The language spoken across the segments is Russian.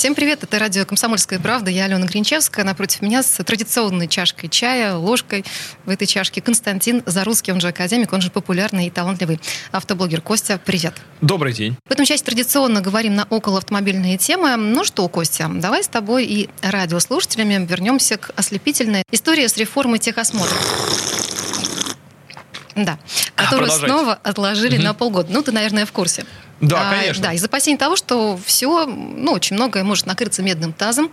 Всем привет, это радио «Комсомольская правда». Я Алена Гринчевская. Напротив меня с традиционной чашкой чая, ложкой в этой чашке Константин Зарусский, он же академик, он же популярный и талантливый автоблогер. Костя, привет. Добрый день. В этом части традиционно говорим на околоавтомобильные темы. Ну что, Костя, давай с тобой и радиослушателями вернемся к ослепительной истории с реформой техосмотра. Да, которую снова отложили на полгода. Ну, ты, наверное, в курсе. Да, А, конечно. Да, из опасений того, что все, ну, очень многое может накрыться медным тазом.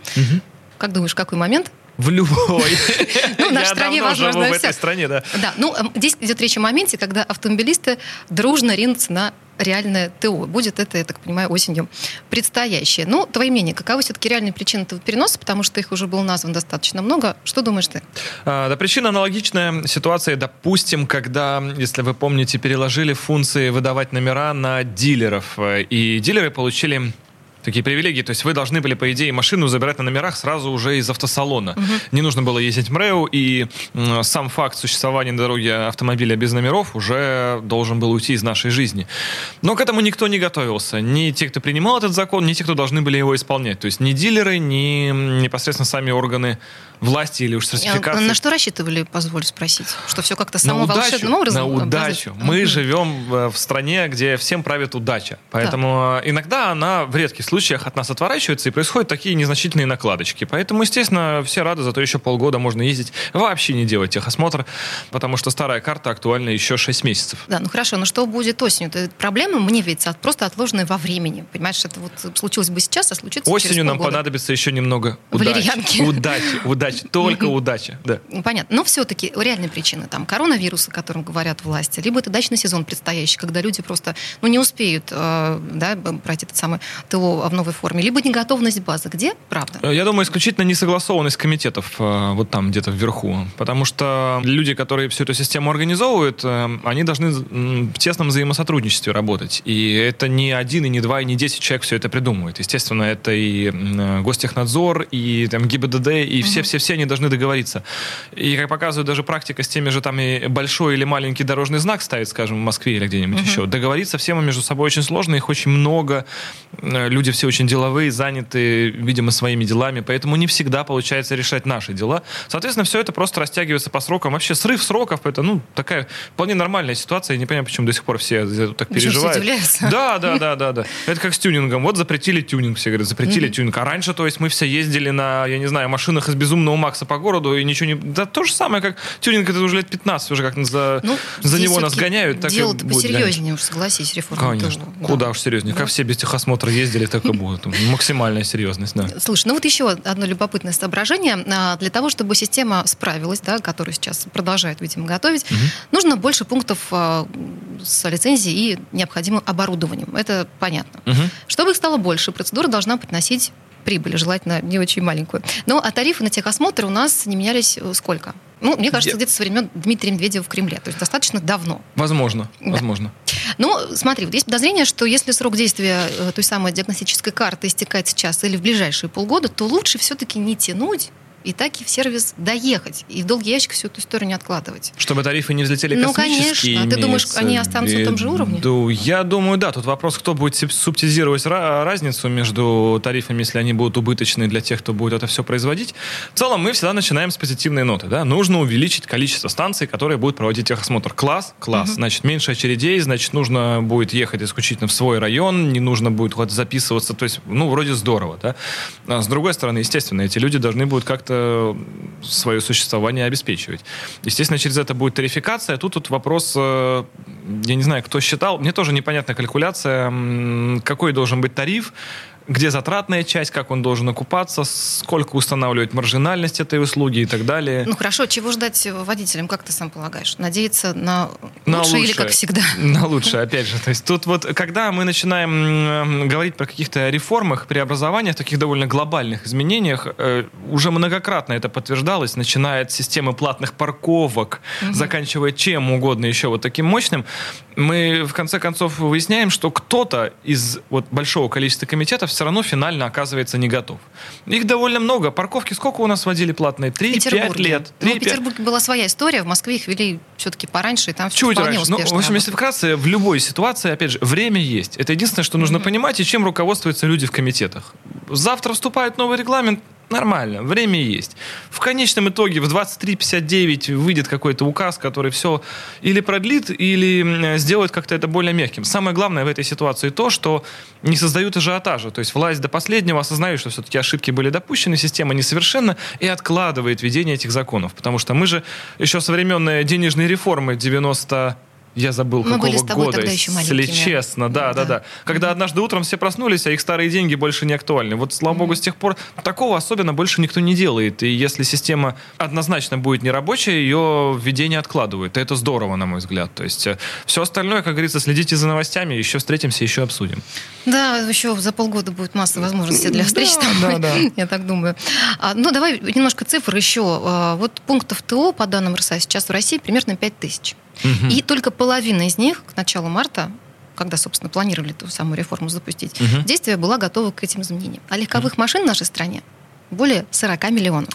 Как думаешь, в какой момент? В любой. Ну, в нашей стране возможно в этой стране, да. Да, ну, эм, здесь идет речь о моменте, когда автомобилисты дружно ринутся на реальное ТО. Будет это, я так понимаю, осенью предстоящее. Ну, твое мнение, каковы все-таки реальные причины этого переноса, потому что их уже было названо достаточно много. Что думаешь ты? А, Да, причина аналогичная ситуации, допустим, когда, если вы помните, переложили функции выдавать номера на дилеров, э, и дилеры получили такие привилегии, то есть вы должны были, по идее, машину забирать на номерах сразу уже из автосалона. Не нужно было ездить в МРЭО, и м, сам факт существования на дороге автомобиля без номеров уже должен был уйти из нашей жизни. Но к этому никто не готовился. Ни те, кто принимал этот закон, ни те, кто должны были его исполнять. То есть ни дилеры, ни непосредственно сами органы власти или уж сертификации. На что рассчитывали, позволь спросить? Что все как-то На само удачу, волшебным образом? на удачу. Мы Мгм. живем э, в стране, где всем правит удача. Поэтому э, иногда она в редких случаях от нас отворачивается, и происходят такие незначительные накладочки. Поэтому, естественно, все рады, зато еще полгода можно ездить, вообще не делать техосмотр, потому что старая карта актуальна еще 6 месяцев. Да, ну хорошо, но что будет осенью? Это проблема, мне видится, просто отложенная во времени. Понимаешь, это вот случилось бы сейчас, а случится Осенью нам понадобится еще немного удачи. Удачи, удачи, только удачи. Да. Ну, Понятно. Но все-таки реальные причины. Там коронавирус, о котором говорят власти, либо это дачный сезон предстоящий, когда люди просто ну, не успеют э, да, пройти этот самый ТО в новой форме, либо неготовность базы. Где? Правда. Э, Я думаю, исключительно несогласованность комитетов э, вот там где-то вверху. Потому что люди, которые всю эту систему организовывают, э, они должны в тесном взаимосотрудничестве работать. И это не один, и не два, и не десять человек все это придумывает. Естественно, это и Гостехнадзор, и там ГИБДД, и все-все-все они должны договориться. И, как показывает даже практика с теми же там и большой или маленький дорожный знак ставить, скажем, в Москве или где-нибудь еще, договориться всем между собой очень сложно, их очень много, Э, люди все очень деловые, заняты, видимо, своими делами, поэтому не всегда получается решать наши дела. Соответственно, все это просто растягивается по срокам. Вообще срыв сроков это, ну, такая вполне нормальная ситуация. Я не понимаю, почему до сих пор все так переживают. Да, да, да, да, да. Это как с тюнингом. Вот запретили тюнинг, все говорят, запретили тюнинг. А раньше, то есть, мы все ездили на, я не знаю, машинах из безумного Макса по городу и ничего не... Да то же самое, как тюнинг, это уже лет 15 уже как за, Ну, за него нас гоняют. Дело-то посерьезнее уж, согласись, реформа. Конечно. ТО. Да. Куда уж серьезнее. Да. Как все без техосмотра ездили, так и будут. Максимальная серьезность, да. Слушай, ну вот еще одно любопытное соображение. А, Для того, чтобы система справилась, да, которую сейчас продолжает, видимо, готовить, нужно больше пунктов а, с лицензией и необходимым оборудованием. Это понятно. Мгм. Чтобы их стало больше, процедура должна приносить прибыль, желательно не очень маленькую. Но а тарифы на техосмотр у нас не менялись э, сколько? Ну, мне кажется, где-то со времен Дмитрия Медведева в Кремле. То есть достаточно давно. Возможно, Да. возможно. Ну, смотри, вот есть подозрение, что если срок действия э, той самой диагностической карты истекает сейчас или в ближайшие полгода, то лучше все-таки не тянуть и так и в сервис доехать. И в долгий ящик всю эту историю не откладывать. Чтобы тарифы не взлетели Ну, космические. конечно. А ты думаешь, они останутся в на том же уровне? виду? Я думаю, да. Тут вопрос, кто будет суб- субсидировать ра- разницу между тарифами, если они будут убыточны для тех, кто будет это все производить. В целом, мы всегда начинаем с позитивной ноты. Да? Нужно увеличить количество станций, которые будут проводить техосмотр. Класс, класс. Значит, меньше очередей, значит, нужно будет ехать исключительно в свой район, не нужно будет записываться. То есть, ну, вроде здорово. Да? А с другой стороны, естественно, эти люди должны будут как-то свое существование обеспечивать. Естественно, через это будет тарификация. Тут вот вопрос, э, я не знаю, кто считал, мне тоже непонятна калькуляция, какой должен быть тариф, где затратная часть, как он должен окупаться, сколько устанавливать маржинальность этой услуги и так далее. Ну хорошо, чего ждать водителям, как ты сам полагаешь? Надеяться на, На лучшее или как всегда? На лучшее, опять же. То есть тут вот, когда мы начинаем говорить про каких-то реформах, преобразованиях, таких довольно глобальных изменениях, э, уже многократно это подтверждалось, начиная от системы платных парковок, заканчивая чем угодно еще вот таким мощным, мы в конце концов выясняем, что кто-то из вот большого количества комитетов все равно финально оказывается не готов. Их довольно много. Парковки сколько у нас вводили платные? В 3-5 Петербурге. лет. Ну, в 3-5 Петербурге была своя история, в Москве их вели все-таки пораньше, и там всё Чуть раньше. Ну, в общем, если вкратце, в любой ситуации, опять же, время есть. Это единственное, что нужно понимать, и чем руководствуются люди в комитетах. Завтра вступает новый регламент, нормально, время есть. В конечном итоге в 23.59 выйдет какой-то указ, который все или продлит, или сделает как-то это более мягким. Самое главное в этой ситуации то, что не создают ажиотажа. То есть власть до последнего осознает, что все-таки ошибки были допущены, система несовершенна, и откладывает введение этих законов. Потому что мы же еще со времен э, денежной реформы 90 я забыл, Мы какого были с тобой года, тогда еще если честно, да, да, Да. да. Когда однажды утром все проснулись, а их старые деньги больше не актуальны. Вот, слава богу, с тех пор такого особенно больше никто не делает. И если система однозначно будет нерабочая, ее введение откладывают. И это здорово, на мой взгляд. То есть все остальное, как говорится, следите за новостями, еще встретимся, еще обсудим. Да, еще за полгода будет масса возможностей для встреч Да, там, да, да. я так думаю. А, ну, давай немножко цифр еще. А, вот пунктов ТО, по данным РСА, сейчас в России примерно 5 тысяч. Мгм. И только половина из них к началу марта когда, собственно, планировали ту самую реформу запустить, Мгм. действие была готова к этим изменениям. А легковых машин в нашей стране более 40 миллионов.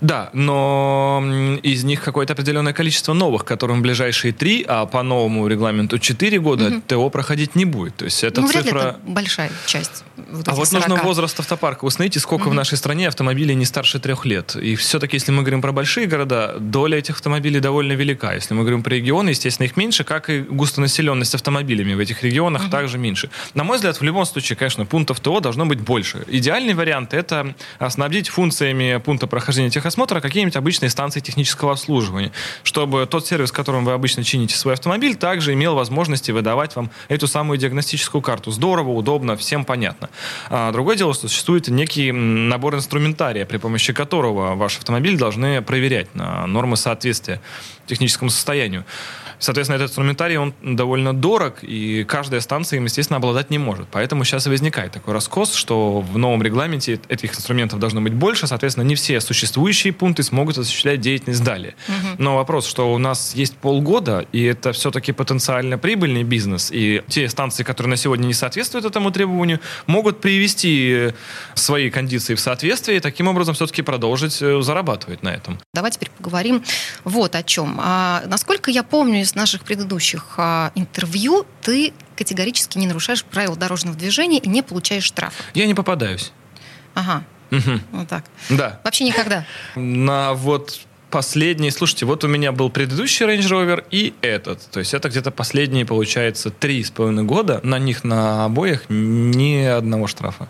Да, но из них какое-то определенное количество новых, которым в ближайшие три, а по новому регламенту четыре года Мгм. ТО проходить не будет. То есть эта ну, цифра... это большая часть. Вот А вот нужно 40. возраст автопарка. Установите, сколько в Мгм. нашей стране автомобилей не старше трех лет. И все-таки, если мы говорим про большие города, доля этих автомобилей довольно велика. Если мы говорим про регионы, естественно, их меньше, как и густонаселенность автомобилями в этих регионах Мгм. также меньше. На мой взгляд, в любом случае, конечно, пунктов ТО должно быть больше. Идеальный вариант – это снабдить функциями пункта прохождения техосмотра какие-нибудь обычные станции технического обслуживания, чтобы тот сервис, которым вы обычно чините свой автомобиль, также имел возможности выдавать вам эту самую диагностическую карту. Здорово, удобно, всем понятно. А другое дело, что существует некий набор инструментария, при помощи которого ваш автомобиль должны проверять на нормы соответствия техническому состоянию. Соответственно, этот инструментарий, он довольно дорог, и каждая станция им, естественно, обладать не может. Поэтому сейчас и возникает такой раскос, что в новом регламенте этих инструментов должно быть больше, соответственно, не все существующие пункты смогут осуществлять деятельность далее. Мгм. Но вопрос, что у нас есть полгода, и это все-таки потенциально прибыльный бизнес, и те станции, которые на сегодня не соответствуют этому требованию, могут привести свои кондиции в соответствие и таким образом все-таки продолжить э, зарабатывать на этом. Давай теперь поговорим вот о чем. А, насколько я помню из наших предыдущих а, интервью, ты категорически не нарушаешь правила дорожного движения и не получаешь штрафа. Я не попадаюсь. Ага, Мгм. вот так. Да. Вообще никогда. На вот последний, слушайте, вот у меня был предыдущий Range Rover и этот. То есть это где-то последние, получается, три с половиной года. На них на обоих ни одного штрафа.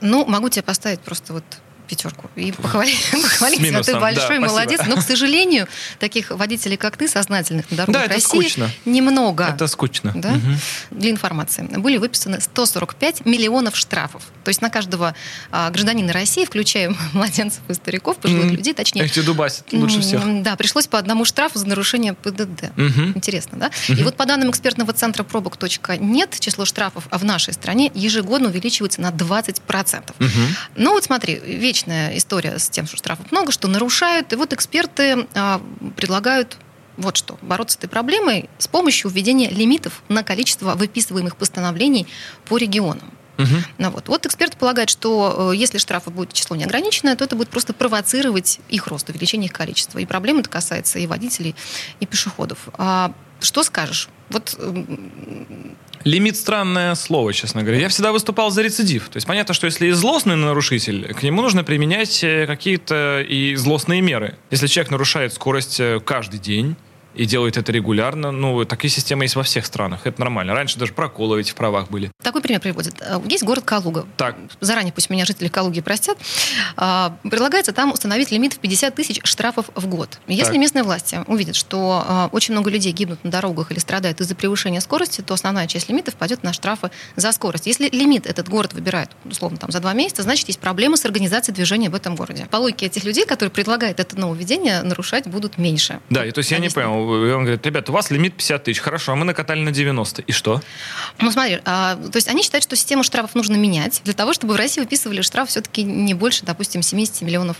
Ну, могу тебе поставить просто вот пятерку и похвалить, похвалить тебя. Ты минусом, да, большой спасибо. молодец. Но, к сожалению, таких водителей, как ты, сознательных на дорогах Да, это России скучно. немного. Это скучно. Да? Мгм. Для информации. Были выписаны 145 миллионов штрафов. То есть на каждого а, гражданина России, включая младенцев и стариков, пожилых Мгм. людей, точнее, Эти дубасят лучше всех. Да, пришлось по одному штрафу за нарушение ПДД. Мгм. Интересно, да? И Мгм. вот по данным экспертного центра пробок.нет, число штрафов в нашей стране ежегодно увеличивается на 20%. Мгм. Ну вот смотри, вечная история с тем, что штрафов много, что нарушают. И вот эксперты а, предлагают вот что, бороться с этой проблемой с помощью введения лимитов на количество выписываемых постановлений по регионам. Мгм. Ну, вот. вот эксперт полагает, что э, если штрафы будет число неограниченное, то это будет просто провоцировать их рост, увеличение их количества. И проблема это касается и водителей, и пешеходов. А что скажешь? Вот Лимит странное слово, честно говоря. Я всегда выступал за рецидив. То есть понятно, что если и злостный нарушитель, к нему нужно применять э, какие-то и злостные меры. Если человек нарушает скорость э, каждый день, и делают это регулярно. Ну, такие системы есть во всех странах. Это нормально. Раньше даже проколы эти в правах были. Такой пример приводит. Э, Есть город Калуга. Так. Заранее пусть меня жители Калуги простят. А, Предлагается там установить лимит в 50 тысяч штрафов в год. Если Так. местные власти увидят, что а, очень много людей гибнут на дорогах или страдают из-за превышения скорости, то основная часть лимита впадет на штрафы за скорость. Если лимит этот город выбирает, условно, там, за два месяца, значит, есть проблемы с организацией движения в этом городе. По логике этих людей, которые предлагают это нововведение, нарушать будут меньше. Да, и то есть я не Объясни. И Он говорит, ребят, у вас лимит 50 тысяч. Хорошо, а мы накатали на 90. И что? Ну, смотри, а, то есть они считают, что систему штрафов нужно менять для того, чтобы в России выписывали штраф все-таки не больше, допустим, 70 миллионов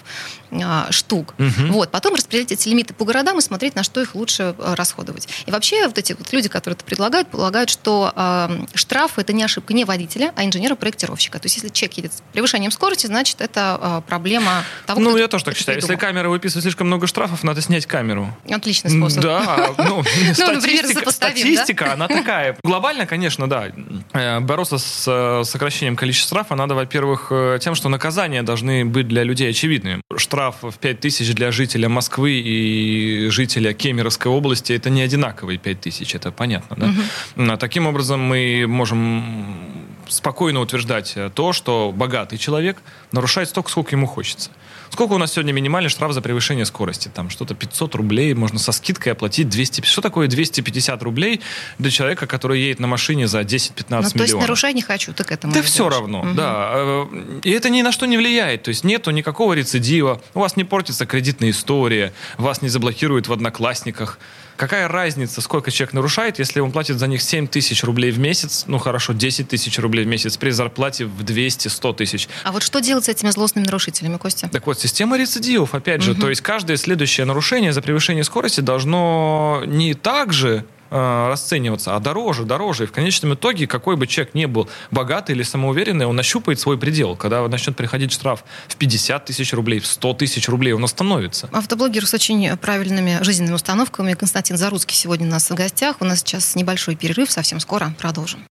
а, штук. Мгм. Вот, потом распределять эти лимиты по городам и смотреть, на что их лучше а, расходовать. И вообще вот эти вот люди, которые это предлагают, полагают, что а, штраф это не ошибка не водителя, а инженера-проектировщика. То есть если человек едет с превышением скорости, значит, это а, проблема того, ну, я тоже так считаю. Если придумал. камера выписывает слишком много штрафов, надо снять камеру. Отличный способ. Да, ну, например, статистика, да? статистика, она такая. Глобально, конечно, да. Э, Бороться с э, сокращением количества штрафа надо, во-первых, э, тем, что наказания должны быть для людей очевидными. Штраф в 5 тысяч для жителя Москвы и жителя Кемеровской области это не одинаковые 5 тысяч, это понятно, да? А Таким образом, мы можем спокойно утверждать э, то, что богатый человек нарушает столько, сколько ему хочется. Сколько у нас сегодня минимальный штраф за превышение скорости? Там что-то 500 рублей, можно со скидкой оплатить 200. Что такое 250 рублей для человека, который едет на машине за 10-15 Ну, то есть миллионов? нарушай не хочу, ты к этому Да идешь. все равно, Мгм. да. Э, И это ни на что не влияет. То есть нету никакого рецидива, у вас не портится кредитная история, вас не заблокируют в одноклассниках. Какая разница, сколько человек нарушает, если он платит за них 7 тысяч рублей в месяц, ну хорошо, 10 тысяч рублей в месяц при зарплате в 200-100 тысяч. А вот что делать с этими злостными нарушителями, Костя? Так вот, система рецидивов, опять же, то есть каждое следующее нарушение за превышение скорости должно не так же э, расцениваться, а дороже, дороже. И в конечном итоге, какой бы человек ни был богатый или самоуверенный, он нащупает свой предел. Когда начнет приходить штраф в 50 тысяч рублей, в 100 тысяч рублей, он остановится. Автоблогер с очень правильными жизненными установками Константин Заруцкий сегодня у нас в гостях. У нас сейчас небольшой перерыв, совсем скоро продолжим.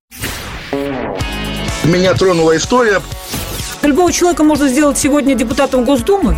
Меня тронула история. Любого человека можно сделать сегодня депутатом Госдумы.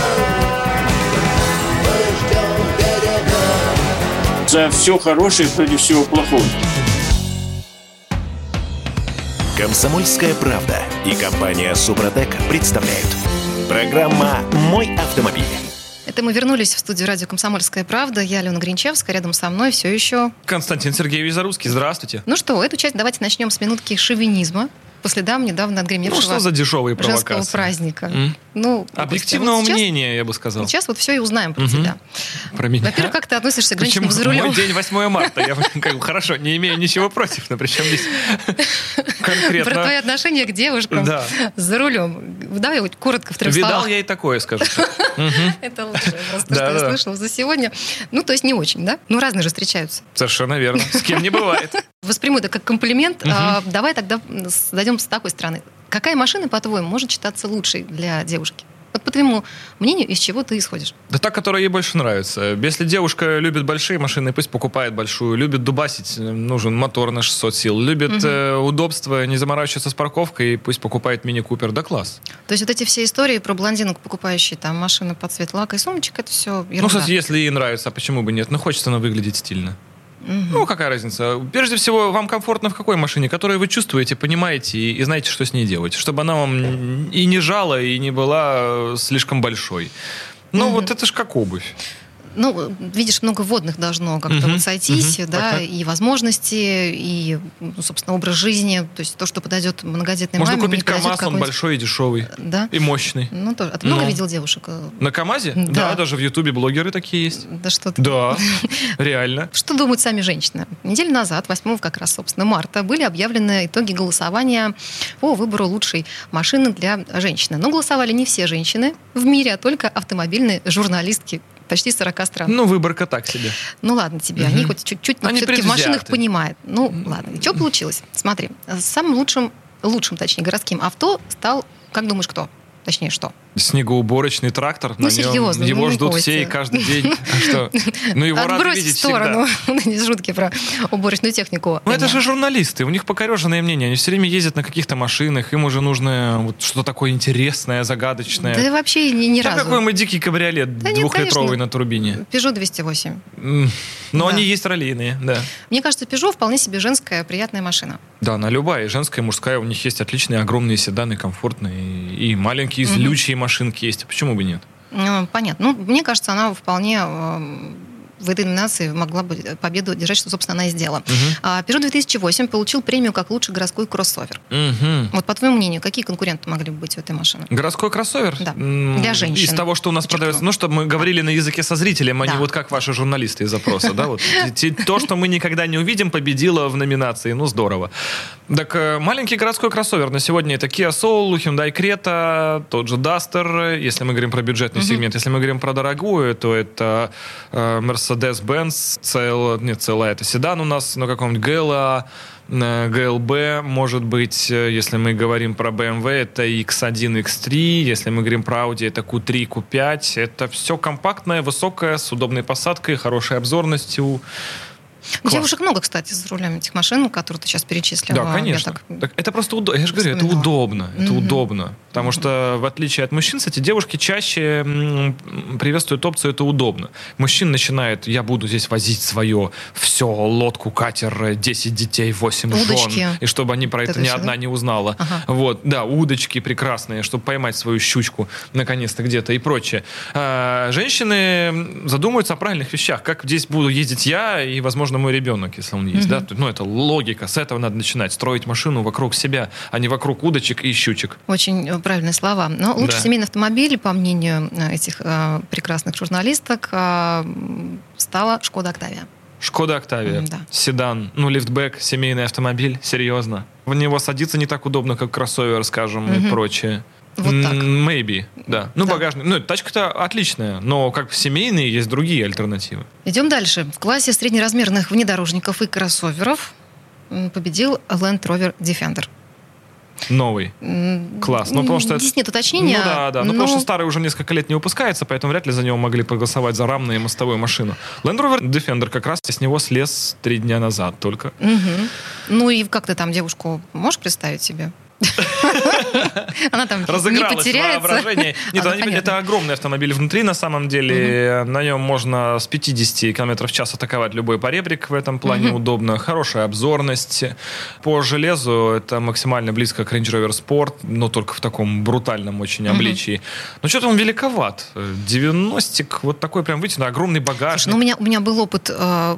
За все хорошее против всего плохого. «Комсомольская правда» и компания «Супротек» представляют. Программа «Мой автомобиль». Это мы вернулись в студию радио «Комсомольская правда». Я Алена Гринчевская, рядом со мной все еще... Константин Сергеевич Зарусский, здравствуйте. Ну что, эту часть давайте начнем с минутки шовинизма. По следам недавно отгремевшего Ну, что за дешевые женского провокации? праздника. М? Ну, Объективного вот сейчас- мнения, я бы сказал. Сейчас вот все и узнаем про Мгм. тебя. Про меня. Во-первых, как ты относишься к женщинам Почему? за рулем? Мой день 8 марта. Я как бы, хорошо, не имею ничего против, но причем здесь конкретно... Про твои отношения к девушкам Да. за рулем. Давай вот коротко в трех Видал словах. я и такое, скажу. Это лучшее просто, что я да. слышала за сегодня. Ну, то есть не очень, да? Ну, разные же встречаются. Совершенно верно. С кем не бывает. Восприму это как комплимент. А, давай тогда дойдем с такой стороны. Какая машина, по-твоему, может считаться лучшей для девушки? Вот по твоему мнению, из чего ты исходишь? Да та, которая ей больше нравится. Если девушка любит большие машины, пусть покупает большую. Любит дубасить, э, нужен мотор на 600 сил. Любит э, удобство, не заморачиваться с парковкой, пусть покупает мини-купер. Да класс. То есть вот эти все истории про блондинок, покупающие там машины под цвет лака и сумочек, это все ерунда. Ну, кстати, если ей нравится, а почему бы нет? Ну, хочется она выглядеть стильно. Ну, какая разница? Прежде всего, вам комфортно в какой машине, которую вы чувствуете, понимаете и, и знаете, что с ней делать. Чтобы она вам и не жала, и не была э, слишком большой. Ну, вот это ж как обувь. Ну, видишь, много водных должно как-то Мгм, вот сойтись, мгм, да, ага. и возможности, и, ну, собственно, образ жизни, то есть то, что подойдет многодетной Можно маме, не купить КАМАЗ, он большой и дешевый. Да? И мощный. Ну, тоже. А ты много Ну. видел девушек? На КАМАЗе? Да. Да, даже в Ютубе блогеры такие есть. Да что ты. Да, реально. Что думают сами женщины? Неделю назад, 8 как раз, собственно, марта, были объявлены итоги голосования по выбору лучшей машины для женщины. Но голосовали не все женщины в мире, а только автомобильные журналистки почти 40 стран. Ну, выборка так себе. Ну ладно тебе, Мгм. они хоть чуть-чуть но Они все-таки в машинах понимают. Ну ладно, и что получилось? Смотри, самым лучшим, лучшим, точнее, городским авто стал, как думаешь, кто? Точнее, что? Снегоуборочный трактор. Ну, на нем серьезно, Его ну, ждут все и каждый день. А что? Ну, его рады видеть в сторону эти шутки про уборочную технику. Ну, это же журналисты, у них покореженное мнение. Они все время ездят на каких-то машинах, им уже нужно что-то такое интересное, загадочное. Да вообще ни, разу. какой мы дикий кабриолет двухлитровый на турбине. Peugeot 208. М, Но они есть раллийные, да. Мне кажется, Peugeot вполне себе женская приятная машина. Да, на любая, женская, и мужская, у них есть отличные огромные седаны, комфортные, и маленькие, Мгм. злючие машинки есть. Почему бы нет? Ну, понятно. Ну, мне кажется, она вполне э, в этой номинации могла бы победу держать, что, собственно, она и сделала. А Peugeot 2008 получил премию как лучший городской кроссовер. Мгм. Вот по твоему мнению, какие конкуренты могли бы быть у этой машины? Городской кроссовер? Да. Для женщин. Из того, что у нас Подчеркну. продается. Ну, чтобы мы говорили на языке со зрителем, а не Да. вот как ваши журналисты из запроса. Да? Вот. То, что мы никогда не увидим, победило в номинации. Ну, здорово. Так, э, маленький городской кроссовер на сегодня это Kia Soul, Hyundai Creta, тот же Duster, если мы говорим про бюджетный сегмент. Если мы говорим про дорогую, то это э, Mercedes-Benz, CL, нет, CLA это седан у нас, но каком-нибудь GLA, э, GLB, может быть, э, если мы говорим про BMW, это X1, X3, если мы говорим про Audi, это Q3, Q5, это все компактное, высокое, с удобной посадкой, хорошей обзорностью. Класс. Девушек много, кстати, за рулями этих машин, которые ты сейчас перечислила. Да, Я конечно. так- Так это просто удобно. Я же говорю, это удобно. Это Мгм. удобно. Потому что, в отличие от мужчин, кстати, девушки чаще приветствуют опцию «это удобно». Мужчин начинает «я буду здесь возить свое все, лодку, катер, 10 детей, 8 Удочки. жен». И чтобы они про это, это ни всё, одна да? не узнала. Ага. Вот, да, удочки прекрасные, чтобы поймать свою щучку наконец-то где-то и прочее. А, женщины задумываются о правильных вещах. Как здесь буду ездить я и, возможно, мой ребенок, если он есть. Да? Ну, это логика. С этого надо начинать. Строить машину вокруг себя, а не вокруг удочек и щучек. Очень э, правильные слова. Но лучший Да. семейный автомобиль, по мнению э, этих э, прекрасных журналисток, э, стала Шкода Октавия. Шкода Октавия, М, да. седан, ну, лифтбэк, семейный автомобиль, серьезно. В него садиться не так удобно, как кроссовер, скажем, и Мгм. прочее. Вот так. Maybe, да. Ну, Да. багажник. Ну, тачка-то отличная, но как семейные есть другие альтернативы. Идем дальше. В классе среднеразмерных внедорожников и кроссоверов победил Land Rover Defender. Новый. Класс. Ну, потому что Здесь нет уточнения. Ну да, да. Ну, но- потому что старый уже несколько лет не выпускается, поэтому вряд ли за него могли проголосовать за рамную и мостовую машину. Land Rover Defender как раз с него слез три дня назад только. Мгм. Ну и как ты там девушку можешь представить себе? Она там не потеряется. воображение. Нет, А, ну, это огромный автомобиль внутри, на самом деле. На нем можно с 50 км в час атаковать любой поребрик. В этом плане удобно. Хорошая обзорность. По железу это максимально близко к Range Rover Sport, но только в таком брутальном очень обличии. Но что-то он великоват. 90 вот такой прям вытянутый, огромный Слушай, багажник. ну, у меня, у меня был опыт э,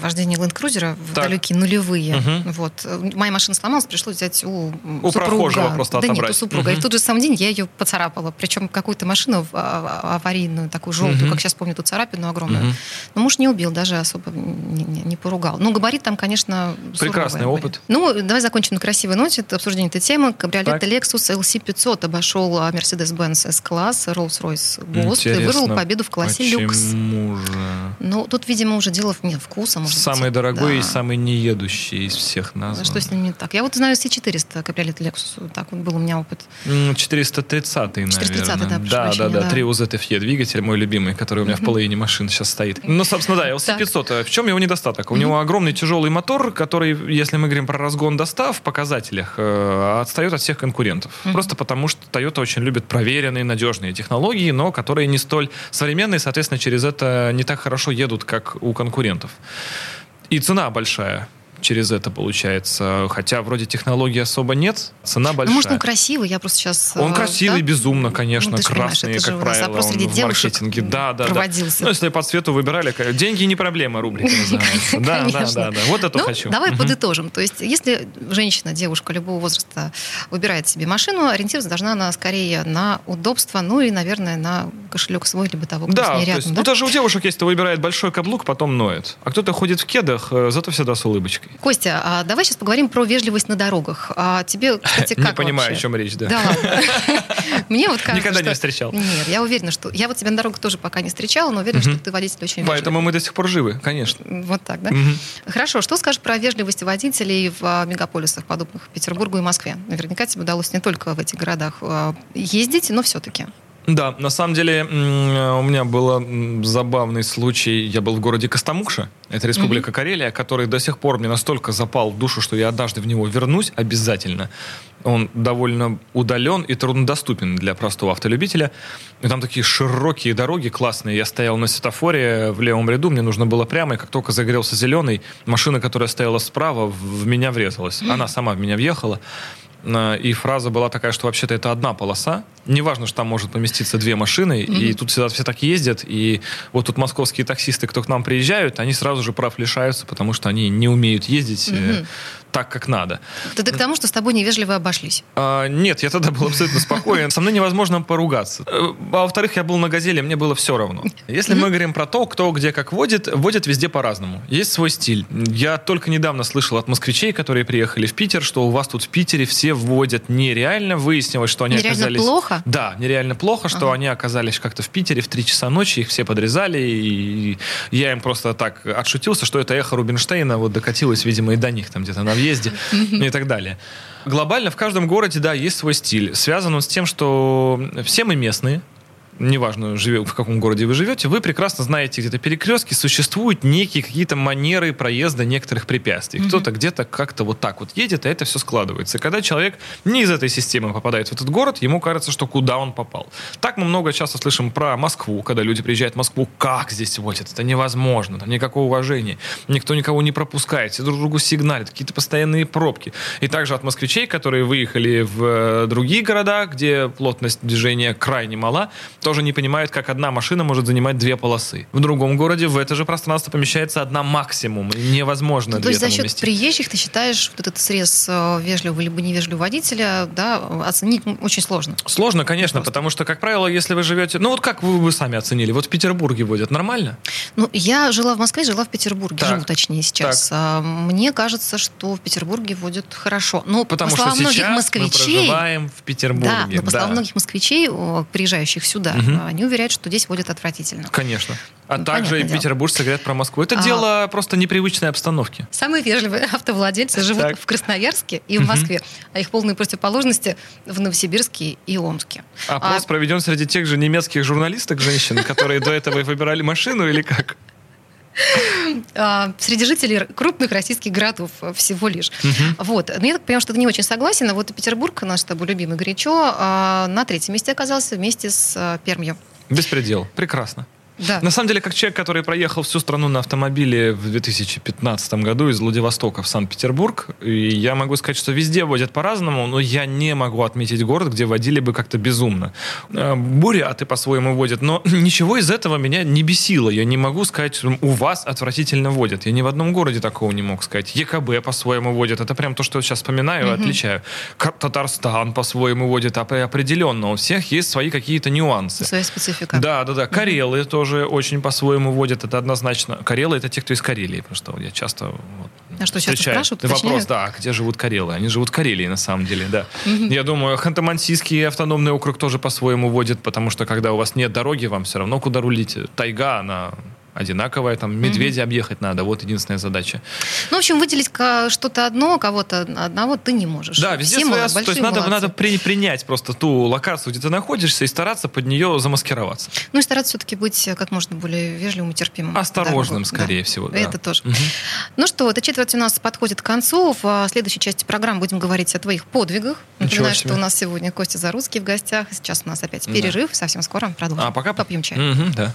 вождения Land Cruiser в Так. далекие нулевые. Вот. Моя машина сломалась, пришлось взять у, У супруга. прохожего просто Да нет, у отобрать. супруга. И Мгм. в тот же самый день я ее поцарапала. Причем какую-то машину в- а- а- аварийную, такую желтую, Мгм. как сейчас помню, ту царапину огромную. Мгм. Но муж не убил, даже особо не, не- не поругал. Ну, габарит там, конечно, Прекрасный суровые опыт. Ну, давай закончим на красивой ноте это обсуждение этой темы. Кабриолет Так. Lexus LC500 обошел а, Mercedes-Benz S-класс, Rolls-Royce Ghost и вырвал победу в классе люкс. Же? Ну, тут, видимо, уже дело в нет, вкуса, может Самый быть. дорогой Да. и самый неедущий из всех А названных. Что с ним не так? Я вот знаю C400 кабриолет Lexus. Так был у меня опыт. М, 430 наверное. 430, да, да, да, да. да. 3 UZFE двигатель, мой любимый, который у меня в половине машин сейчас стоит. Ну, собственно, да, LC500. В чем его недостаток? У него огромный тяжелый мотор, который, если мы говорим про разгон достав, в показателях э, отстает от всех конкурентов. Просто потому, что Toyota очень любит проверенные, надежные технологии, но которые не столь современные, соответственно, через это не так хорошо едут, как у конкурентов. И цена большая через это получается. Хотя вроде технологий особо нет, цена большая. Ну, может, он красивый, я просто сейчас... Он э, красивый, да? безумно, конечно, Ну, же красный, же как нас правило, он среди в маркетинге. Да, да, проводился. да. Ну, если по цвету выбирали, деньги не проблема, рубрика называется. Да, да, да, да. Вот это Ну, хочу. Давай подытожим. То есть, если женщина, девушка любого возраста выбирает себе машину, ориентироваться должна она скорее на удобство, ну и, наверное, на кошелек свой, либо того, кто Да, с ней рядом. есть, да? ну даже у девушек кто выбирает большой каблук, потом ноет. А кто-то ходит в кедах, э, зато всегда с улыбочкой. Костя, а давай сейчас поговорим про вежливость на дорогах. А тебе, кстати, как Не понимаю, вообще? о чем речь, да. Да ладно. Мне вот кажется, Никогда не встречал. Нет, я уверена, что... Я вот тебя на дорогах тоже пока не встречала, но уверена, что ты водитель очень Поэтому мы до сих пор живы, конечно. Вот так, да? Хорошо, что скажешь про вежливость водителей в а, мегаполисах, подобных Петербургу и Москве? Наверняка тебе удалось не только в этих городах а, ездить, но все-таки. Да, на самом деле у меня был забавный случай. Я был в городе Костомукша, это республика Карелия, который до сих пор мне настолько запал в душу, что я однажды в него вернусь обязательно. Он довольно удален и труднодоступен для простого автолюбителя. И там такие широкие дороги классные. Я стоял на светофоре в левом ряду, мне нужно было прямо, и как только загорелся зеленый, машина, которая стояла справа, в меня врезалась. Она сама в меня въехала. А, И фраза была такая, что вообще-то это одна полоса. Неважно, что там может поместиться две машины, и тут всегда все так ездят. И вот тут московские таксисты, кто к нам приезжают, они сразу же прав лишаются, потому что они не умеют ездить э, так, как надо. Ты ты к тому, что с тобой невежливо обошлись. А, нет, я тогда был абсолютно спокоен. Со мной невозможно поругаться. Э, А во-вторых, я был на «Газели», мне было все равно. Если мы говорим про то, кто где как водит, водят везде по-разному. Есть свой стиль. Я только недавно слышал от москвичей, которые приехали в Питер, что у вас тут в Питере все водят нереально. Выяснилось, что они Нереально оказались... плохо? Да, нереально плохо, что Ага. они оказались как-то в Питере в 3 часа ночи, их все подрезали, и я им просто так отшутился, что это эхо Рубинштейна вот докатилось, видимо, и до них там где-то на въезде и так далее. Глобально в каждом городе, да, есть свой стиль. Связан он с тем, что все мы местные, неважно, живе- в каком городе вы живете, вы прекрасно знаете, где-то перекрестки существуют некие какие-то манеры проезда некоторых препятствий. Кто-то где-то как-то вот так вот едет, и это все складывается. И когда человек не из этой системы попадает в этот город, ему кажется, что куда он попал. Так мы много часто слышим про Москву, когда люди приезжают в Москву, как здесь водят, это невозможно, там никакого уважения, никто никого не пропускает, все друг другу сигналят, какие-то постоянные пробки. И также от москвичей, которые выехали в э, другие города, где плотность движения крайне мала, тоже не понимают, как одна машина может занимать две полосы. В другом городе в это же пространство помещается одна максимум. Невозможно То две есть за счет уместить. приезжих ты считаешь вот этот срез э, вежливого либо невежливого водителя, да, оценить очень сложно. Сложно, конечно, Просто. потому что, как правило, если вы живете... Ну вот как вы, вы сами оценили? Вот в Петербурге водят нормально? Ну, я жила в Москве, жила в Петербурге, Так. живу точнее сейчас. А, Мне кажется, что в Петербурге водят хорошо. Ну, Потому по что словам многих сейчас мы москвичей, проживаем в Петербурге. да, но по словам да. многих москвичей, приезжающих сюда, Мгм. они уверяют, что здесь водят отвратительно. Конечно. А Ну, также и петербуржцы говорят про Москву. Это А. дело просто непривычной обстановки. Самые вежливые автовладельцы живут Так. в Красноярске и в Москве, а их полные противоположности в Новосибирске и Омске. Опрос проведен среди тех же немецких журналисток, женщин, которые до этого выбирали машину или как? А, среди жителей крупных российских городов э, всего лишь. Вот. Но я так понимаю, что ты не очень согласен. Вот Петербург, наш с тобой любимый горячо, а, на третьем месте оказался вместе с а, Пермью. Беспредел. Прекрасно. Да. На самом деле, как человек, который проехал всю страну на автомобиле в 2015 году из Владивостока в Санкт-Петербург, и я могу сказать, что везде водят по-разному, но я не могу отметить город, где водили бы как-то безумно. Э, Буряты по-своему водят, но ничего из этого меня не бесило. Я не могу сказать, что у вас отвратительно водят. Я ни в одном городе такого не мог сказать. ЕКБ по-своему водят. Это прям то, что я сейчас вспоминаю, отличаю. Ка- Татарстан по-своему водит. Опре- Определенно. У всех есть свои какие-то нюансы. Своя специфика. Да, да, да. Карелы тоже очень по-своему водят, это однозначно. Карелы это те, кто из Карелии, потому что я часто вот, А что, встречаю. спрашивают, Вопрос, уточняют? да, а где живут Карелы? Они живут в Карелии, на самом деле, да. Я думаю, Ханты-Мансийский автономный округ тоже по-своему водит, потому что когда у вас нет дороги, вам все равно куда рулить. Тайга, она одинаковая, там медведя объехать надо, вот единственная задача. Ну, в общем, выделить что-то одно, кого-то одного ты не можешь. Да, везде Все своя, то есть надо, молодцы. надо при- принять просто ту локацию, где ты находишься, и стараться под нее замаскироваться. Ну и стараться все-таки быть как можно более вежливым и терпимым. Осторожным, Да, скорее да. всего. Да. Это тоже. Ну что, эта четверть у нас подходит к концу. В а, следующей части программы будем говорить о твоих подвигах. Напоминаю, что у нас сегодня Костя Зарусский в гостях. Сейчас у нас опять перерыв. Совсем скоро продолжим. А пока попьем чай. Мгм, да.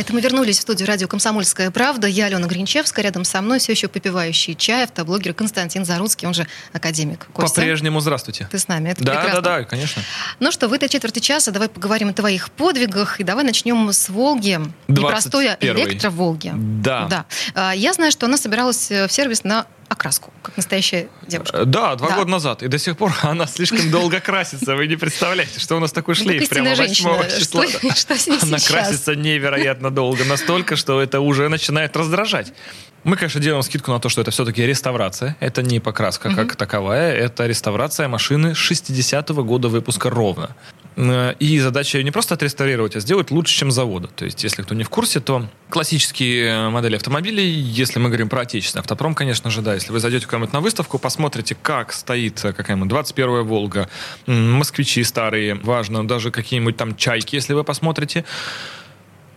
Это мы вернулись в студию радио «Комсомольская правда». Я Алена Гринчевская. Рядом со мной все еще попивающий чай автоблогер Константин Заруцкий, он же академик. По-прежнему здравствуйте. ты с нами. Это Да, прекрасно. да, да, конечно. Ну что, в этой четверти часа давай поговорим о твоих подвигах. И давай начнем с «Волги». Непростой, а 21-й. электро-«Волги». Да. Да. А, Я знаю, что она собиралась э, в сервис на окраску, как настоящая девушка. Э, Да, два Да. года назад. И до сих пор она слишком долго красится. Вы не представляете, что у нас такой Ну, шлейф прямо истинная 8 женщина. числа. Она красится невероятно долго. Настолько, что это уже начинает раздражать. Мы, конечно, делаем скидку на то, что это все-таки реставрация. Это не покраска как таковая. Это реставрация машины 60-го года выпуска ровно. Э, И задача ее не просто отреставрировать, а сделать лучше, чем завода. То есть, если кто не в курсе, то классические модели автомобилей, если мы говорим про отечественный автопром, конечно же, да, если вы зайдете куда-нибудь на выставку, посмотрите, как стоит э, какая-нибудь 21-я «Волга», москвичи старые, важно, даже какие-нибудь там «Чайки», если вы посмотрите,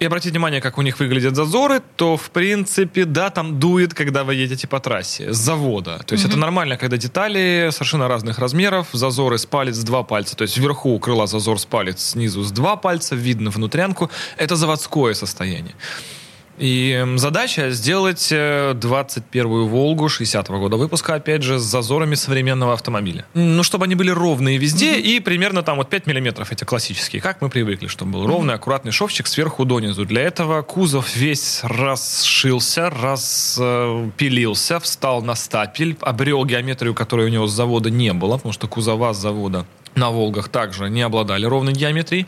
и обратите внимание, как у них выглядят зазоры, то, в принципе, да, там дует, когда вы едете по трассе с завода. То есть это нормально, когда детали совершенно разных размеров, зазоры с палец два пальца. То есть вверху у крыла зазор с палец, снизу с два пальца, видно внутрянку. Это заводское состояние. И м, задача сделать э, 21-ю «Волгу» 60-го года выпуска, опять же, с зазорами современного автомобиля. Ну, чтобы они были ровные везде и примерно там вот 5 миллиметров эти классические, как мы привыкли, чтобы был ровный, аккуратный шовчик сверху донизу. Для этого кузов весь расшился, распилился, встал на стапель, обрел геометрию, которой у него с завода не было, потому что кузова с завода на «Волгах» также не обладали ровной геометрией.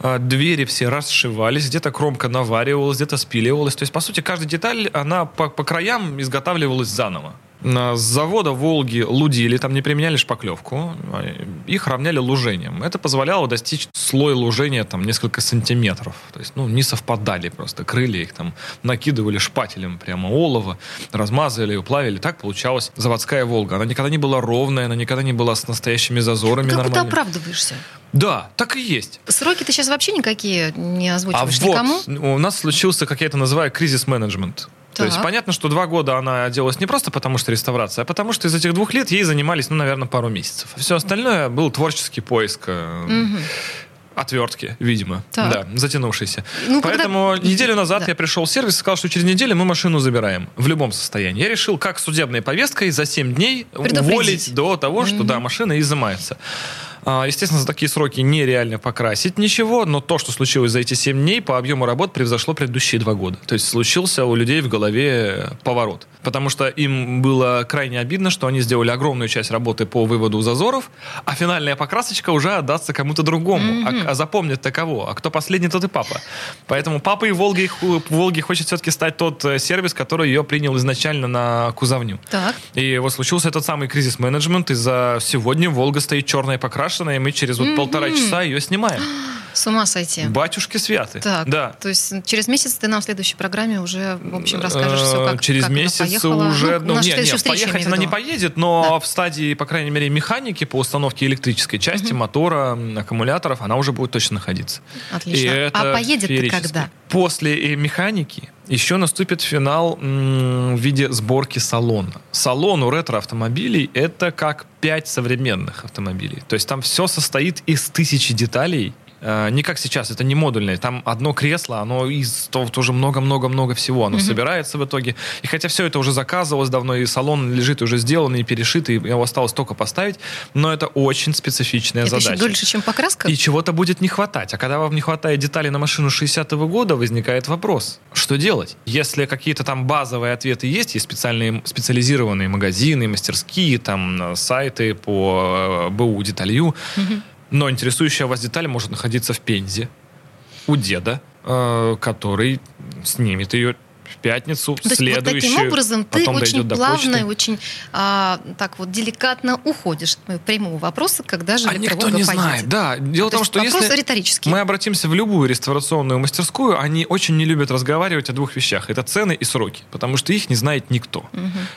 А, Двери все расшивались, где-то кромка наваривалась, где-то спиливалась. То есть, по сути, каждая деталь, она по, по краям изготавливалась заново. На- С завода «Волги» лудили, там не применяли шпаклевку, а, их равняли лужением. Это позволяло достичь слой лужения там несколько сантиметров. То есть, ну, не совпадали просто. Крылья их там накидывали шпателем прямо олово, размазывали, уплавили. Так получалась заводская «Волга». Она никогда не была ровная, она никогда не была с настоящими зазорами Как будто нормальными. оправдываешься. Да, так и есть. Сроки ты сейчас вообще никакие не А озвучиваешь вот никому? у нас случился, как я это называю, кризис-менеджмент. То есть понятно, что два года она делалась не просто потому, что реставрация, а потому что из этих двух лет ей занимались, ну, наверное, пару месяцев. Все остальное был творческий поиск э, отвертки, видимо, Так. да, затянувшийся. Ну, когда- Поэтому неделю назад Да. я пришел в сервис и сказал, что через неделю мы машину забираем в любом состоянии. Я решил, как судебной повесткой за 7 дней уволить до того, что да, машина изымается. А, Естественно, за такие сроки нереально покрасить ничего, но то, что случилось за эти 7 дней, по объему работ превзошло предыдущие два года. То есть случился у людей в голове поворот. Потому что им было крайне обидно, что они сделали огромную часть работы по выводу зазоров, а финальная покрасочка уже отдастся кому-то другому. А, а запомнит-то кого? А кто последний, тот и папа. Поэтому папа и Волги, Волги хочет все-таки стать тот э, сервис, который ее принял изначально на кузовню. Так. И вот случился этот самый кризис-менеджмент, и за сегодня Волга стоит черная покрашенная, и мы через вот полтора часа ее снимаем. С ума сойти. Батюшки святы. Так, Да. то есть через месяц ты нам в следующей программе уже, в общем, расскажешь все, Э, как Через как она месяц поехала. уже... Ну, наша не, следующая не, встреча, я поехать она не поедет, но в стадии, по крайней мере, механики по установке электрической части, мотора, м, аккумуляторов, она уже будет точно находиться. Отлично. А поедет ты когда? После э, механики еще наступит финал в виде сборки салона. Салон у ретро-автомобилей — это как пять современных автомобилей. То есть там все состоит из тысячи деталей, Не как сейчас, это не модульное. Там одно кресло, оно из того тоже много-много-много всего. Оно собирается в итоге. И хотя все это уже заказывалось давно, и салон лежит уже сделанный, и перешитый, и его осталось только поставить, но это очень специфичная Это задача. еще дольше, чем покраска? И чего-то будет не хватать. А когда вам не хватает деталей на машину 60-го года, возникает вопрос, что делать? Если какие-то там базовые ответы есть, есть специальные специализированные магазины, мастерские, там э, сайты по э, БУ деталью, но интересующая вас деталь может находиться в Пензе у деда, э, который снимет ее в пятницу, То есть вот следующую, таким образом ты очень плавно и очень а, так вот деликатно уходишь от моего прямого вопроса, когда же А никто не поедет. знает. Да, дело в То том, что если риторический. мы обратимся в любую реставрационную мастерскую, они очень не любят разговаривать о двух вещах. Это цены и сроки, потому что их не знает никто.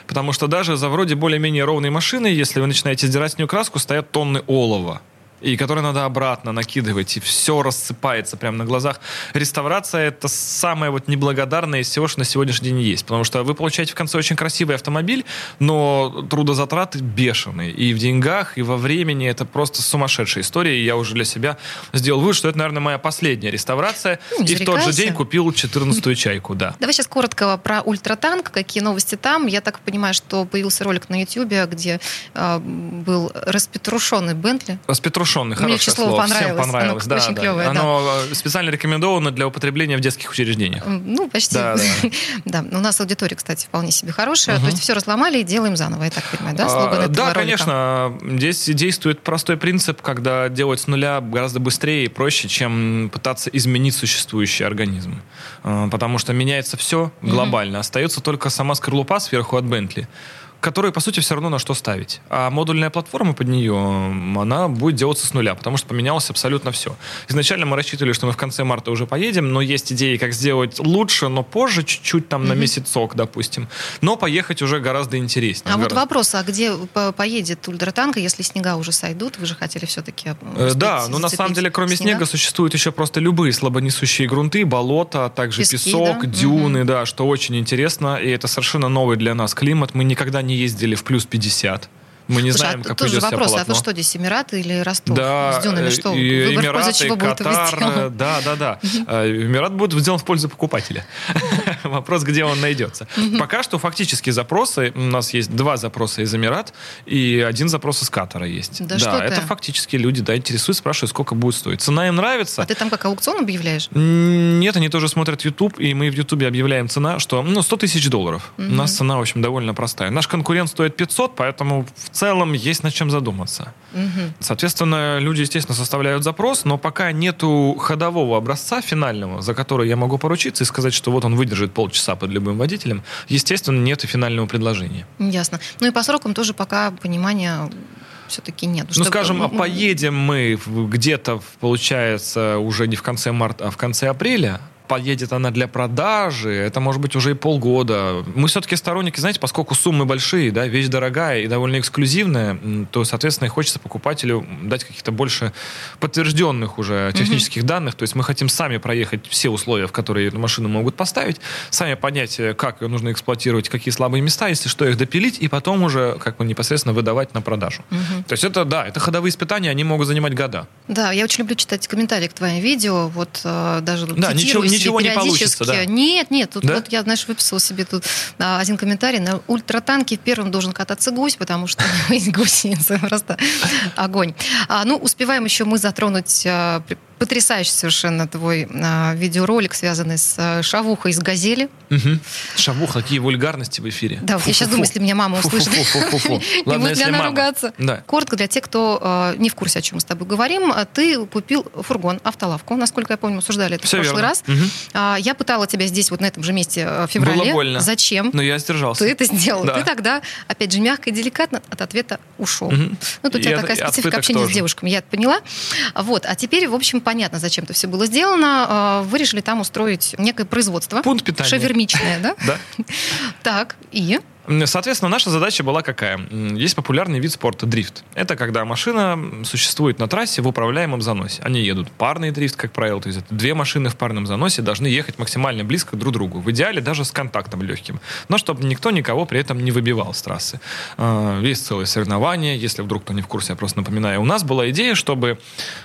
Потому что даже за вроде более-менее ровной машины, если вы начинаете сдирать с нее краску, стоят тонны олова. И которые надо обратно накидывать, и все рассыпается прямо на глазах. Реставрация — это самое вот неблагодарное из всего, что на сегодняшний день есть. Потому что вы получаете в конце очень красивый автомобиль, но трудозатраты бешеные. И в деньгах, и во времени это просто сумасшедшая история. И я уже для себя сделал вывод, что это, наверное, моя последняя реставрация. Ну, и в тот же день купил 14-ю чайку, да. Давай сейчас коротко про ультратанк, какие новости там. Я так понимаю, что появился ролик на YouTube, где а, был распетрушенный Бентли. Распетрушенный, Мне хорошее очень слово слово. понравилось. Всем понравилось. Оно да, очень да. клевое, да. Оно э, специально рекомендовано для употребления в детских учреждениях. Ну, почти. Да, Да, у нас аудитория, кстати, вполне себе хорошая. То есть все разломали и делаем заново, я так понимаю, да? Слоган А, Да, конечно. Здесь действует простой принцип, когда делать с нуля гораздо быстрее и проще, чем пытаться изменить существующий организм. А, Потому что меняется все глобально. Остается только сама скорлупа сверху от Бентли которой, по сути, все равно на что ставить. А модульная платформа под нее, она будет делаться с нуля, потому что поменялось абсолютно все. Изначально мы рассчитывали, что мы в конце марта уже поедем, но есть идеи, как сделать лучше, но позже, чуть-чуть там на месяцок, допустим. Но поехать уже гораздо интереснее. А вот Гораздо- вопрос, а где по- поедет ультратанк, если снега уже сойдут? Вы же хотели все-таки Э, Да, но на самом деле, кроме снега, существуют еще просто любые слабонесущие грунты, болота, а также Пески, песок, да? дюны, да, что очень интересно. И это совершенно новый для нас климат. Мы никогда не ездили в плюс 50. Мы не знаем, как тоже вопрос, а полотно. вы что здесь, Эмираты или Ростов? Да, С дюнами э, что? и Выбор Эмираты, чего будет Катар, сделан? э, да, да, да. Э, Эмират будет сделан в пользу покупателя. Вопрос, где он найдется. Пока что фактически запросы, у нас есть два запроса из Эмират и один запрос из Катара есть. Да что это фактически люди, да, интересуют, спрашивают, сколько будет стоить. Цена им нравится. А ты там как аукцион объявляешь? Нет, они тоже смотрят YouTube, и мы в YouTube объявляем цена, что ну, 100 тысяч долларов. У нас цена, в общем, довольно простая. Наш конкурент стоит 500, поэтому в целом есть над чем задуматься. Соответственно, люди, естественно, составляют запрос, но пока нету ходового образца финального, за который я могу поручиться и сказать, что вот он выдержит полчаса под любым водителем, естественно, нет и финального предложения. Ясно. Ну и по срокам тоже пока понимания все-таки нет. Ну, Чтобы- скажем, а поедем мы где-то, получается, уже не в конце марта, а в конце апреля. Поедет она для продажи, это может быть уже и полгода. Мы все-таки сторонники, знаете, поскольку суммы большие, да, вещь дорогая и довольно эксклюзивная, то, соответственно, и хочется покупателю дать каких-то больше подтвержденных уже технических данных. То есть мы хотим сами проехать все условия, в которые эту машину могут поставить, сами понять, э, как ее нужно эксплуатировать, какие слабые места, если что, их допилить, и потом уже как бы непосредственно выдавать на продажу. То есть это, да, это ходовые испытания, они могут занимать года. Да, я очень люблю читать комментарии к твоим видео. Вот э, даже Да, ничего- ничего не получится, да. Нет, нет, тут Да? вот я, знаешь, выписала себе тут а, один комментарий. На ультратанке первым должен кататься гусь, потому что у него есть гусеница. Просто огонь. А, ну, успеваем еще мы затронуть а, потрясающий совершенно твой а, видеоролик, связанный с а, шавухой из «Газели». Мгм. Шавух, какие вульгарности в эфире. Да, вот я сейчас Фу-фу-фу. думаю, если меня мама услышит, не будет ли она ругаться? Коротко для тех, кто э, не в курсе, о чем мы с тобой говорим. А Ты купил фургон, автолавку, насколько я помню, обсуждали это в прошлый раз. А, Я пытала тебя здесь, вот на этом же месте э, в феврале. Было больно. Зачем? Но я сдержался. Ты это сделал. Ты тогда, опять же, мягко и деликатно от ответа ушел.Мгм. Ну, тут у тебя такая специфика общения с девушками, я это поняла. Вот. А теперь, в общем, понятно, зачем это все было сделано. А, Вы решили там устроить некое производство. Пункт питания. Шавермичное, да? Да. Так, и? Соответственно, наша задача была какая? Есть популярный вид спорта дрифт. Это когда машина существует на трассе в управляемом заносе. Они едут парный дрифт, как правило, то есть это две машины в парном заносе должны ехать максимально близко друг к другу. В идеале даже с контактом легким. Но чтобы никто никого при этом не выбивал с трассы. А, Есть целое соревнование, если вдруг кто не в курсе, я просто напоминаю. У нас была идея, чтобы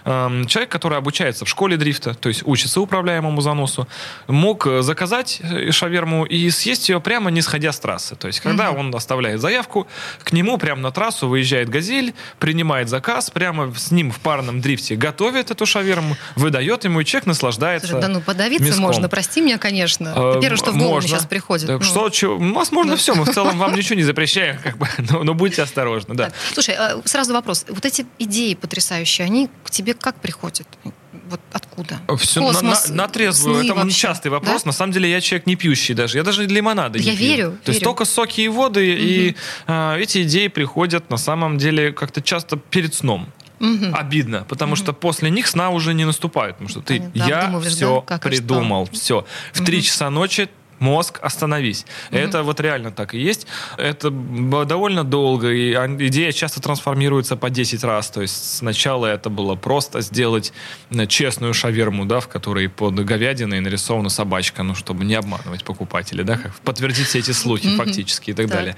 человек, который обучается в школе дрифта, то есть учится управляемому заносу, мог э, заказать э, шаверму и съесть ее прямо не сходя с трассы. То есть когда он оставляет заявку, к нему прямо на трассу выезжает «Газель», принимает заказ, прямо с ним в парном дрифте готовит эту шаверму, выдает ему, и человек наслаждается Слушай, да ну подавиться мяском. можно, прости меня, конечно. Э, Это первое, что в голову можно. сейчас приходит. Ну. Что, чё- у нас можно Ну. все, мы в целом вам ничего не запрещаем, как бы, но, но будьте осторожны, да. Так, Слушай, э, сразу вопрос. Вот эти идеи потрясающие, они к тебе как приходят? Вот откуда? откуда? Все на, Космос, на, на трезвую. сны Это вообще, частый вопрос. да? На самом деле я человек не пьющий даже. Я даже лимонада не Я пью. верю, То есть верю. только соки и воды. И а, эти идеи приходят на самом деле как-то часто перед сном. Мгм. Обидно, потому что после них сна уже не наступает. Потому что ты, Понятно, я все да, как придумал, все. В три часа ночи мозг, остановись. Это вот реально так и есть. Это довольно долго, и а, идея часто трансформируется по 10 раз. То есть сначала это было просто сделать э, честную шаверму, да, в которой под говядиной нарисована собачка, ну, чтобы не обманывать покупателей, да, как подтвердить все эти слухи фактически и так Так. далее.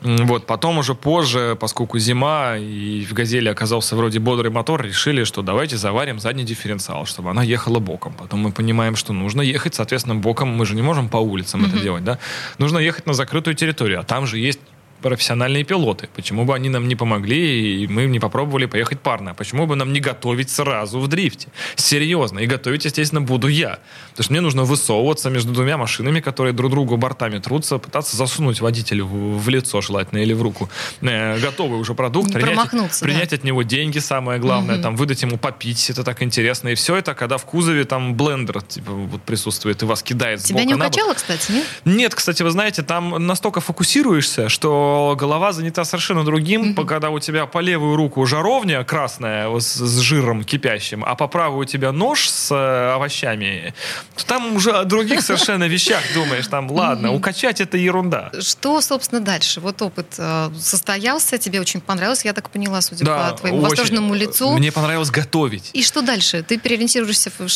Вот, потом уже позже, поскольку зима, и в «Газели» оказался вроде бодрый мотор, решили, что давайте заварим задний дифференциал, чтобы она ехала боком. Потом мы понимаем, что нужно ехать, соответственно, боком. Мы же не можем по улицам это делать, да? Нужно ехать на закрытую территорию, а там же есть профессиональные пилоты. Почему бы они нам не помогли, и мы не попробовали поехать парно? Почему бы нам не готовить сразу в дрифте? Серьезно. И готовить, естественно, буду я. Потому что мне нужно высовываться между двумя машинами, которые друг другу бортами трутся, пытаться засунуть водителю в, лицо желательно или в руку э, готовый уже продукт, Не принять, да. принять от него деньги, самое главное, там выдать ему попить, это так интересно. И все это, когда в кузове там блендер типа, вот присутствует и вас кидает Тебя не укачало, кстати, нет? Нет, кстати, вы знаете, там настолько фокусируешься, что голова занята совершенно другим, по- когда у тебя по левую руку жаровня красная с, с жиром кипящим, а по правую у тебя нож с э, овощами, то там уже о других совершенно вещах думаешь. Там, ладно, укачать это ерунда. Что, собственно, дальше? Вот опыт э, состоялся, тебе очень понравилось, я так поняла, судя Да, по твоему очень. восторженному лицу. Мне понравилось готовить. И что дальше? Ты переориентируешься в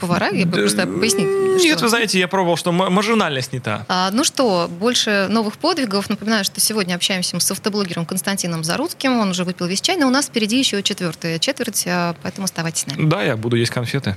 шеф-повара? Я бы просто пояснить. Нет, что- вы знаете, я пробовал, что маржинальность не та. А, ну что, больше новых подвигов. Напоминаю, что сегодня общаемся мы с автоблогером Константином Заруцким. Он уже выпил весь чай, но у нас впереди еще четвертая четверть, а, поэтому оставайтесь с нами. Да, я буду есть конфеты.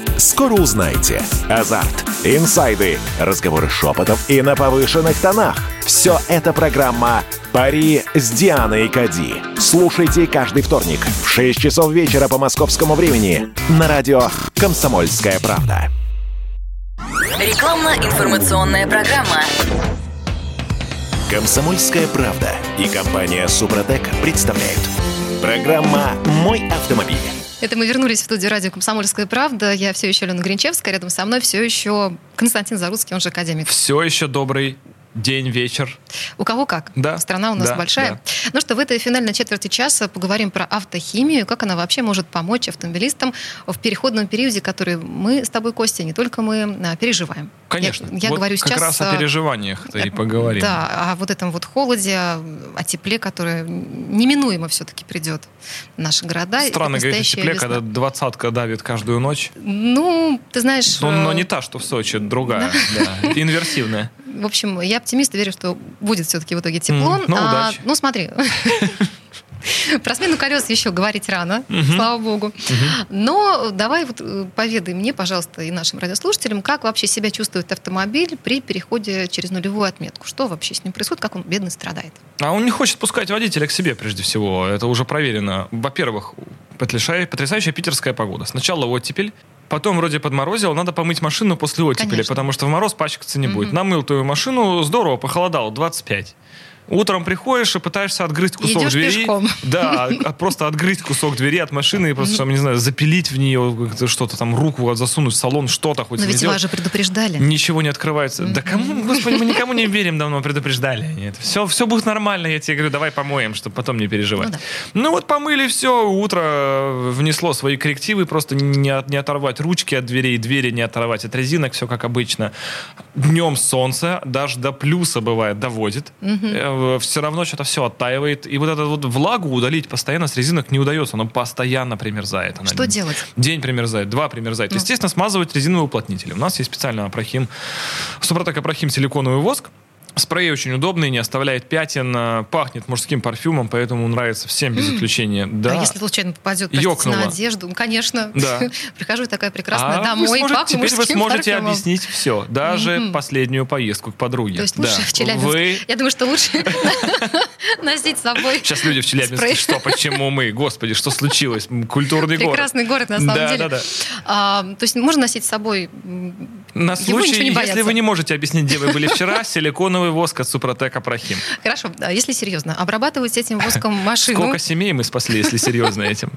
Скоро узнаете. Азарт, инсайды, разговоры шепотов и на повышенных тонах. Все это программа «Пари с Дианой Кади». Слушайте каждый вторник в 6 часов вечера по московскому времени на радио «Комсомольская правда». Рекламно-информационная программа. «Комсомольская правда» и компания «Супротек» представляют. Программа «Мой автомобиль». Это мы вернулись в студию радио «Комсомольская правда». Я все еще Алена Гринчевская, рядом со мной все еще Константин Заруцкий, он же академик. Все еще добрый день, вечер. У кого как. Да, Страна у нас да, большая. да. Ну что, в этой финальной четверти часа поговорим про автохимию, как она вообще может помочь автомобилистам в переходном периоде, который мы с тобой, Костя, не только мы а, переживаем. Конечно. Я, я Вот говорю как сейчас... раз о переживаниях-то и поговорим. Да, о вот этом вот холоде, о тепле, которое неминуемо все-таки придет в наши города. Странно говорить о тепле, весна. когда двадцатка давит каждую ночь. Ну, ты знаешь... Но, но э, не та, что в Сочи, другая. Да. Инверсивная. В общем, я оптимист и верю, что будет все-таки в итоге тепло. М, ну, А, удачи. ну, смотри. Про смену колес еще говорить рано, слава богу. Но давай вот э, поведай мне, пожалуйста, и нашим радиослушателям, как вообще себя чувствует автомобиль при переходе через нулевую отметку. Что вообще с ним происходит, как он бедный страдает. А он не хочет пускать водителя к себе, прежде всего. Это уже проверено. Во-первых, потрясающая, потрясающая питерская погода. Сначала оттепель, потом вроде подморозило, надо помыть машину после оттепели, Конечно. потому что в мороз пачкаться не будет. Намыл твою машину, здорово, похолодало, 25. Утром приходишь и пытаешься отгрызть кусок идешь двери. пешком. Да, а- просто отгрызть кусок двери от машины и просто, не знаю, запилить в нее что-то там, руку засунуть в салон, что-то хоть Но ведь вас же предупреждали. Ничего не открывается. Да кому, господи, мы никому не верим, давно предупреждали. Нет, все, все будет нормально, я тебе говорю, давай помоем, чтобы потом не переживать. Ну Ну, да. вот помыли все, утро внесло свои коррективы, просто не, от- не оторвать ручки от дверей, двери не оторвать от резинок, все как обычно. Днем солнце, даже до плюса бывает, доводит. Все равно что-то все оттаивает. И вот эту вот влагу удалить постоянно с резинок не удается, оно постоянно примерзает. Она Что делать? День примерзает, два примерзает. Ну. Естественно, смазывать резиновые уплотнители. У нас есть специально Апрахим, Супротек Апрахим силиконовый воск, Спрей очень удобный, не оставляет пятен, а, пахнет мужским парфюмом, поэтому нравится всем без исключения. Да. А если случайно попадет простите, на одежду, ну, конечно. Да. Прихожу такая прекрасная А домой, сможете- пахну теперь вы сможете парфюмом. объяснить все, даже Мгм. последнюю поездку к подруге. То есть Да. лучше в Челябинск. Вы Я думаю, что лучше носить с собой Сейчас люди в Челябинске, что, почему мы? Господи, что случилось? Культурный город. Прекрасный город, на самом да, деле. Да, да, А, то есть можно носить с собой На случай, если вы не можете объяснить, где вы были вчера, силиконовый воск от Супротека Прохим. Хорошо, а если серьезно, обрабатывать этим воском машину. Сколько семей мы спасли, если серьезно этим?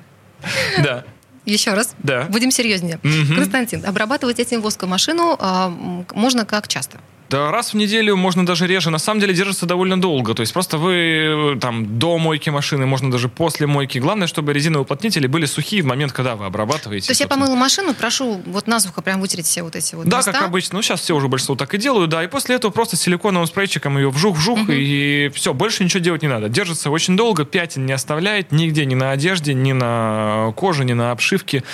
Да. Еще раз. Да. Будем серьезнее. Константин, обрабатывать этим воском машину а, можно как часто? Да раз в неделю, можно даже реже. На самом деле держится довольно долго. То есть просто вы э, там до мойки машины, можно даже после мойки. Главное, чтобы резиновые уплотнители были сухие в момент, когда вы обрабатываете. То есть я собственно. помыла машину, прошу вот насухо прям вытереть все вот эти вот Да, места. как обычно. Ну, сейчас все уже большинство так и делают, да. И после этого просто силиконовым спрейчиком ее вжух-вжух, и все, больше ничего делать не надо. Держится очень долго, пятен не оставляет нигде, ни на одежде, ни на коже, ни на обшивке,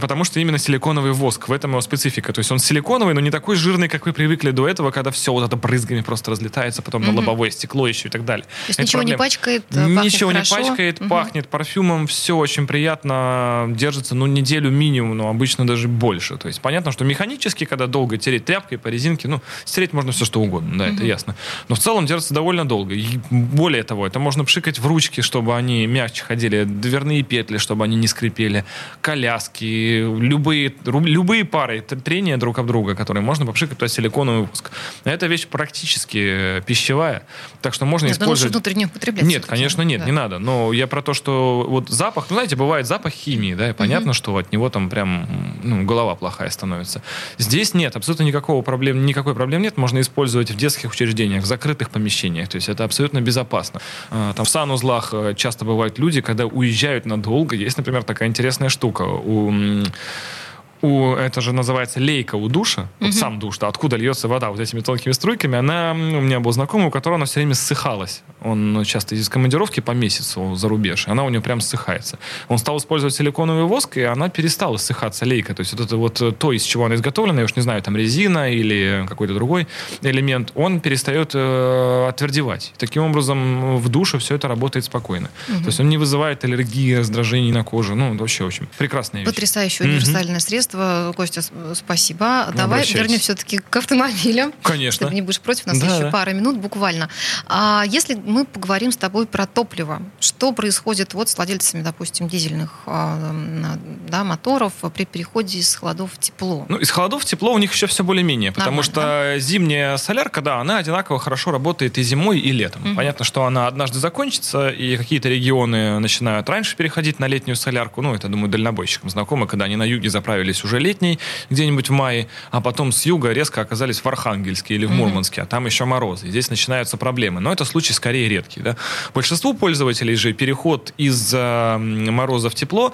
потому что именно силиконовый воск. В этом его специфика. То есть он силиконовый, но не такой жирный, как вы привыкли до этого, когда все вот это брызгами просто разлетается, потом на Мгм. лобовое стекло еще и так далее. То есть Это ничего не проблема. пачкает, э, пахнет Ничего не хорошо. пачкает, Мгм. пахнет парфюмом, все очень приятно, держится, ну, неделю минимум, но обычно даже больше. То есть понятно, что механически, когда долго тереть тряпкой по резинке, ну, стереть можно все что угодно, да, это ясно. Но в целом держится довольно долго. И более того, это можно пшикать в ручки, чтобы они мягче ходили, дверные петли, чтобы они не скрипели, коляски, любые, любые пары трения друг об друга, которые можно попшикать туда силиконовый воск. Эта вещь практически э, пищевая, так что можно Нет, использовать... внутренне употреблять. Нет, конечно, нет, Да. не надо. Но я про то, что вот запах, ну, знаете, бывает запах химии, да, и понятно, что от него там прям ну, голова плохая становится. Здесь нет, абсолютно никакого проблем, никакой проблем нет. Можно использовать в детских учреждениях, в закрытых помещениях. То есть это абсолютно безопасно. А, Там в санузлах э, часто бывают люди, когда уезжают надолго. Есть, например, такая интересная штука. У у, это же называется лейка у душа, вот сам душ, да, откуда льется вода вот этими тонкими струйками, она, у меня был знакомый, у которого она все время ссыхалась. Он часто из командировки по месяцу за рубеж, и она у него прям ссыхается. Он стал использовать силиконовый воск, и она перестала ссыхаться лейка. То есть вот это вот э, то, из чего она изготовлена, я уж не знаю, там резина или какой-то другой элемент, он перестает э, отвердевать. Таким образом, в душе все это работает спокойно. То есть он не вызывает аллергии, раздражений на коже. Ну, вообще очень прекрасная вещь. Потрясающее универсальное средство. Костя, с- спасибо. Давай обращайтесь. вернем все-таки к автомобилям. Конечно. Ты не будешь против, у нас Да, еще да. пара минут буквально. А если мы поговорим с тобой про топливо, что происходит вот с владельцами, допустим, дизельных а, да, моторов при переходе из холодов в тепло? Ну, из холодов в тепло у них еще все более-менее, потому Нормально, что зимняя солярка, да, она одинаково хорошо работает и зимой, и летом. Мгм. Понятно, что она однажды закончится, и какие-то регионы начинают раньше переходить на летнюю солярку. Ну, это, думаю, дальнобойщикам знакомо, когда они на юге заправились уже летней, где-нибудь в мае, а потом с юга резко оказались в Архангельске или в. Мурманске, а там еще морозы. И здесь начинаются проблемы. Но это случай скорее редкий. Да? Большинству пользователей же переход из м, мороза в тепло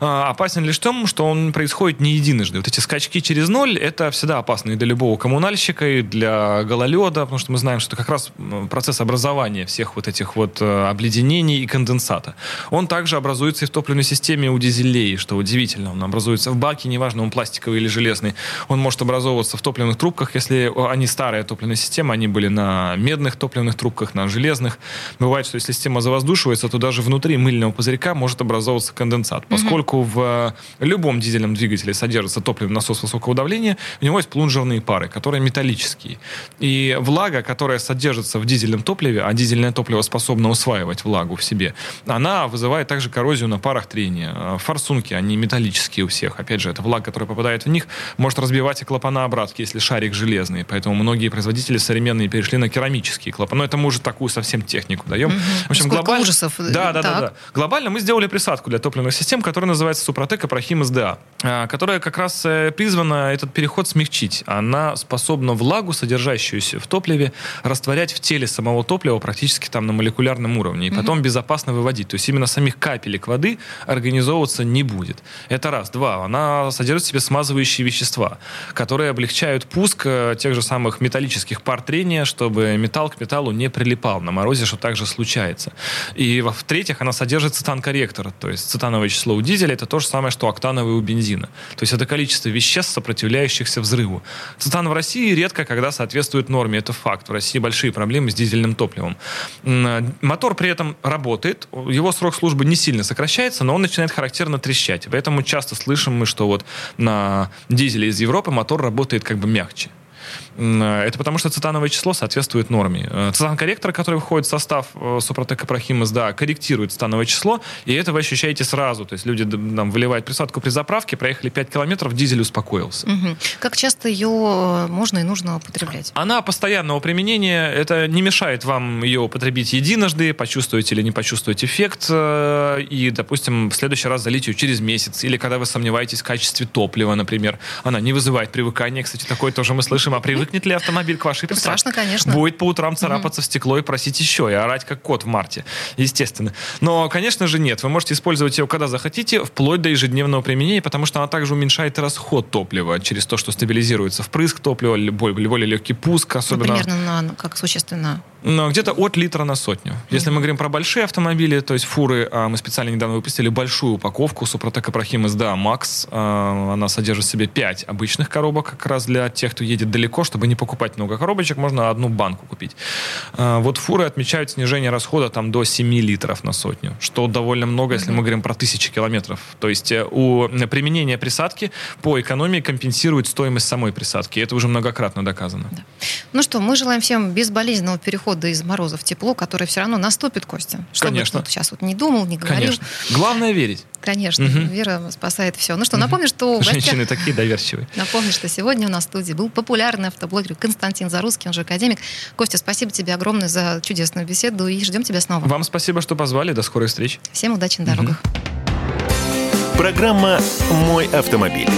а, опасен лишь в том, что он происходит не единожды. Вот эти скачки через ноль, это всегда опасно и для любого коммунальщика, и для гололеда, потому что мы знаем, что как раз процесс образования всех вот этих вот э, обледенений и конденсата. Он также образуется и в топливной системе у дизелей, что удивительно. Он образуется в баке, неважно, он пластиковый или железный. Он может образовываться в топливных трубках, если они старая топливная система, они были на медных топливных трубках, на железных. Бывает, что если система завоздушивается, то даже внутри мыльного пузырька может образовываться конденсат. Поскольку в э, любом дизельном двигателе содержится топливный насос высокого давления, у него есть плунжерные пары, которые металлические. И влага, которая содержится в дизельном топливе, а дизельное топливо способно усваивать влагу в себе, она вызывает также коррозию на парах трения. Э, Форсунки, они металлические у всех. Опять же, это влага, которая попадает в них, может разбивать и клапана обратки, если шарик железный. Поэтому многие производители современные перешли на керамические клапаны. Но это мы уже такую совсем технику даем. В общем, глобально... ужасов. Да, да, да, Так. да. Глобально мы сделали присадку для топливных систем, которая называется Супротек Апрахим СДА, а, которая как раз э, призвана этот переход смягчить. Она способна влагу, содержащуюся в топливе, растворять в теле самого топлива практически там на молекулярном уровне, и потом безопасно выводить. То есть именно самих капелек воды организовываться не будет. Это раз. Два. Она содержит в себе смазывающие вещества, которые облегчают пуск э, тех же самых металлических пар трения, чтобы металл к металлу не прилипал. На морозе что также случается. И в-третьих, она содержит цитан-корректор, то есть цитановое число у дизеля это то же самое, что октановое у бензина. То есть это количество веществ, сопротивляющихся взрыву. Цитан в России редко когда соответствует норме, это факт. В России большие проблемы с дизельным топливом. Мотор при этом работает, его срок службы не сильно сокращается, но он начинает характерно трещать. Поэтому часто слышим мы, что вот на дизеле из Европы мотор работает как бы мягче. Это потому, что цитановое число соответствует норме. Э, цитан-корректор, который входит в состав э, Супротека Прохимас, да, корректирует цитановое число, и это вы ощущаете сразу. То есть люди там, выливают присадку при заправке, проехали 5 километров, дизель успокоился. Угу. Как часто ее э, можно и нужно употреблять? Она постоянного применения. Это не мешает вам ее употребить единожды, почувствовать или не почувствовать эффект, и, допустим, в следующий раз залить ее через месяц, или когда вы сомневаетесь в качестве топлива, например. Она не вызывает привыкания, кстати, такое тоже мы слышим, а привык привыкнет ли автомобиль к вашей присадке? Страшно, конечно. Будет по утрам царапаться mm-hmm. в стекло и просить еще, и орать как кот в марте, естественно. Но, конечно же, нет. Вы можете использовать ее, когда захотите, вплоть до ежедневного применения, потому что она также уменьшает расход топлива через то, что стабилизируется впрыск топлива, более, легкий пуск, ну, особенно... Ну, примерно на, как существенно но где-то от литра на сотню. Если мы говорим про большие автомобили, то есть фуры, а, мы специально недавно выпустили большую упаковку Супротек Апрахим SDA Max. А, она содержит в себе 5 обычных коробок, как раз для тех, кто едет далеко, чтобы не покупать много коробочек, можно одну банку купить. А, вот фуры отмечают снижение расхода там до 7 литров на сотню, что довольно много, если мы говорим про тысячи километров. То есть э, у применения присадки по экономии компенсирует стоимость самой присадки. Это уже многократно доказано. Да. Ну что, мы желаем всем безболезненного перехода перехода из мороза в тепло, которое все равно наступит, Костя. Что Конечно. бы ты сейчас вот не думал, не говорил. Конечно. Главное верить. Конечно, угу. вера спасает все. Ну что, напомню, что... Женщины гостях... такие доверчивые. Напомню, что сегодня у нас в студии был популярный автоблогер Константин Зарусский, он же академик. Костя, спасибо тебе огромное за чудесную беседу и ждем тебя снова. Вам спасибо, что позвали. До скорой встречи. Всем удачи на дорогах. Программа «Мой автомобиль».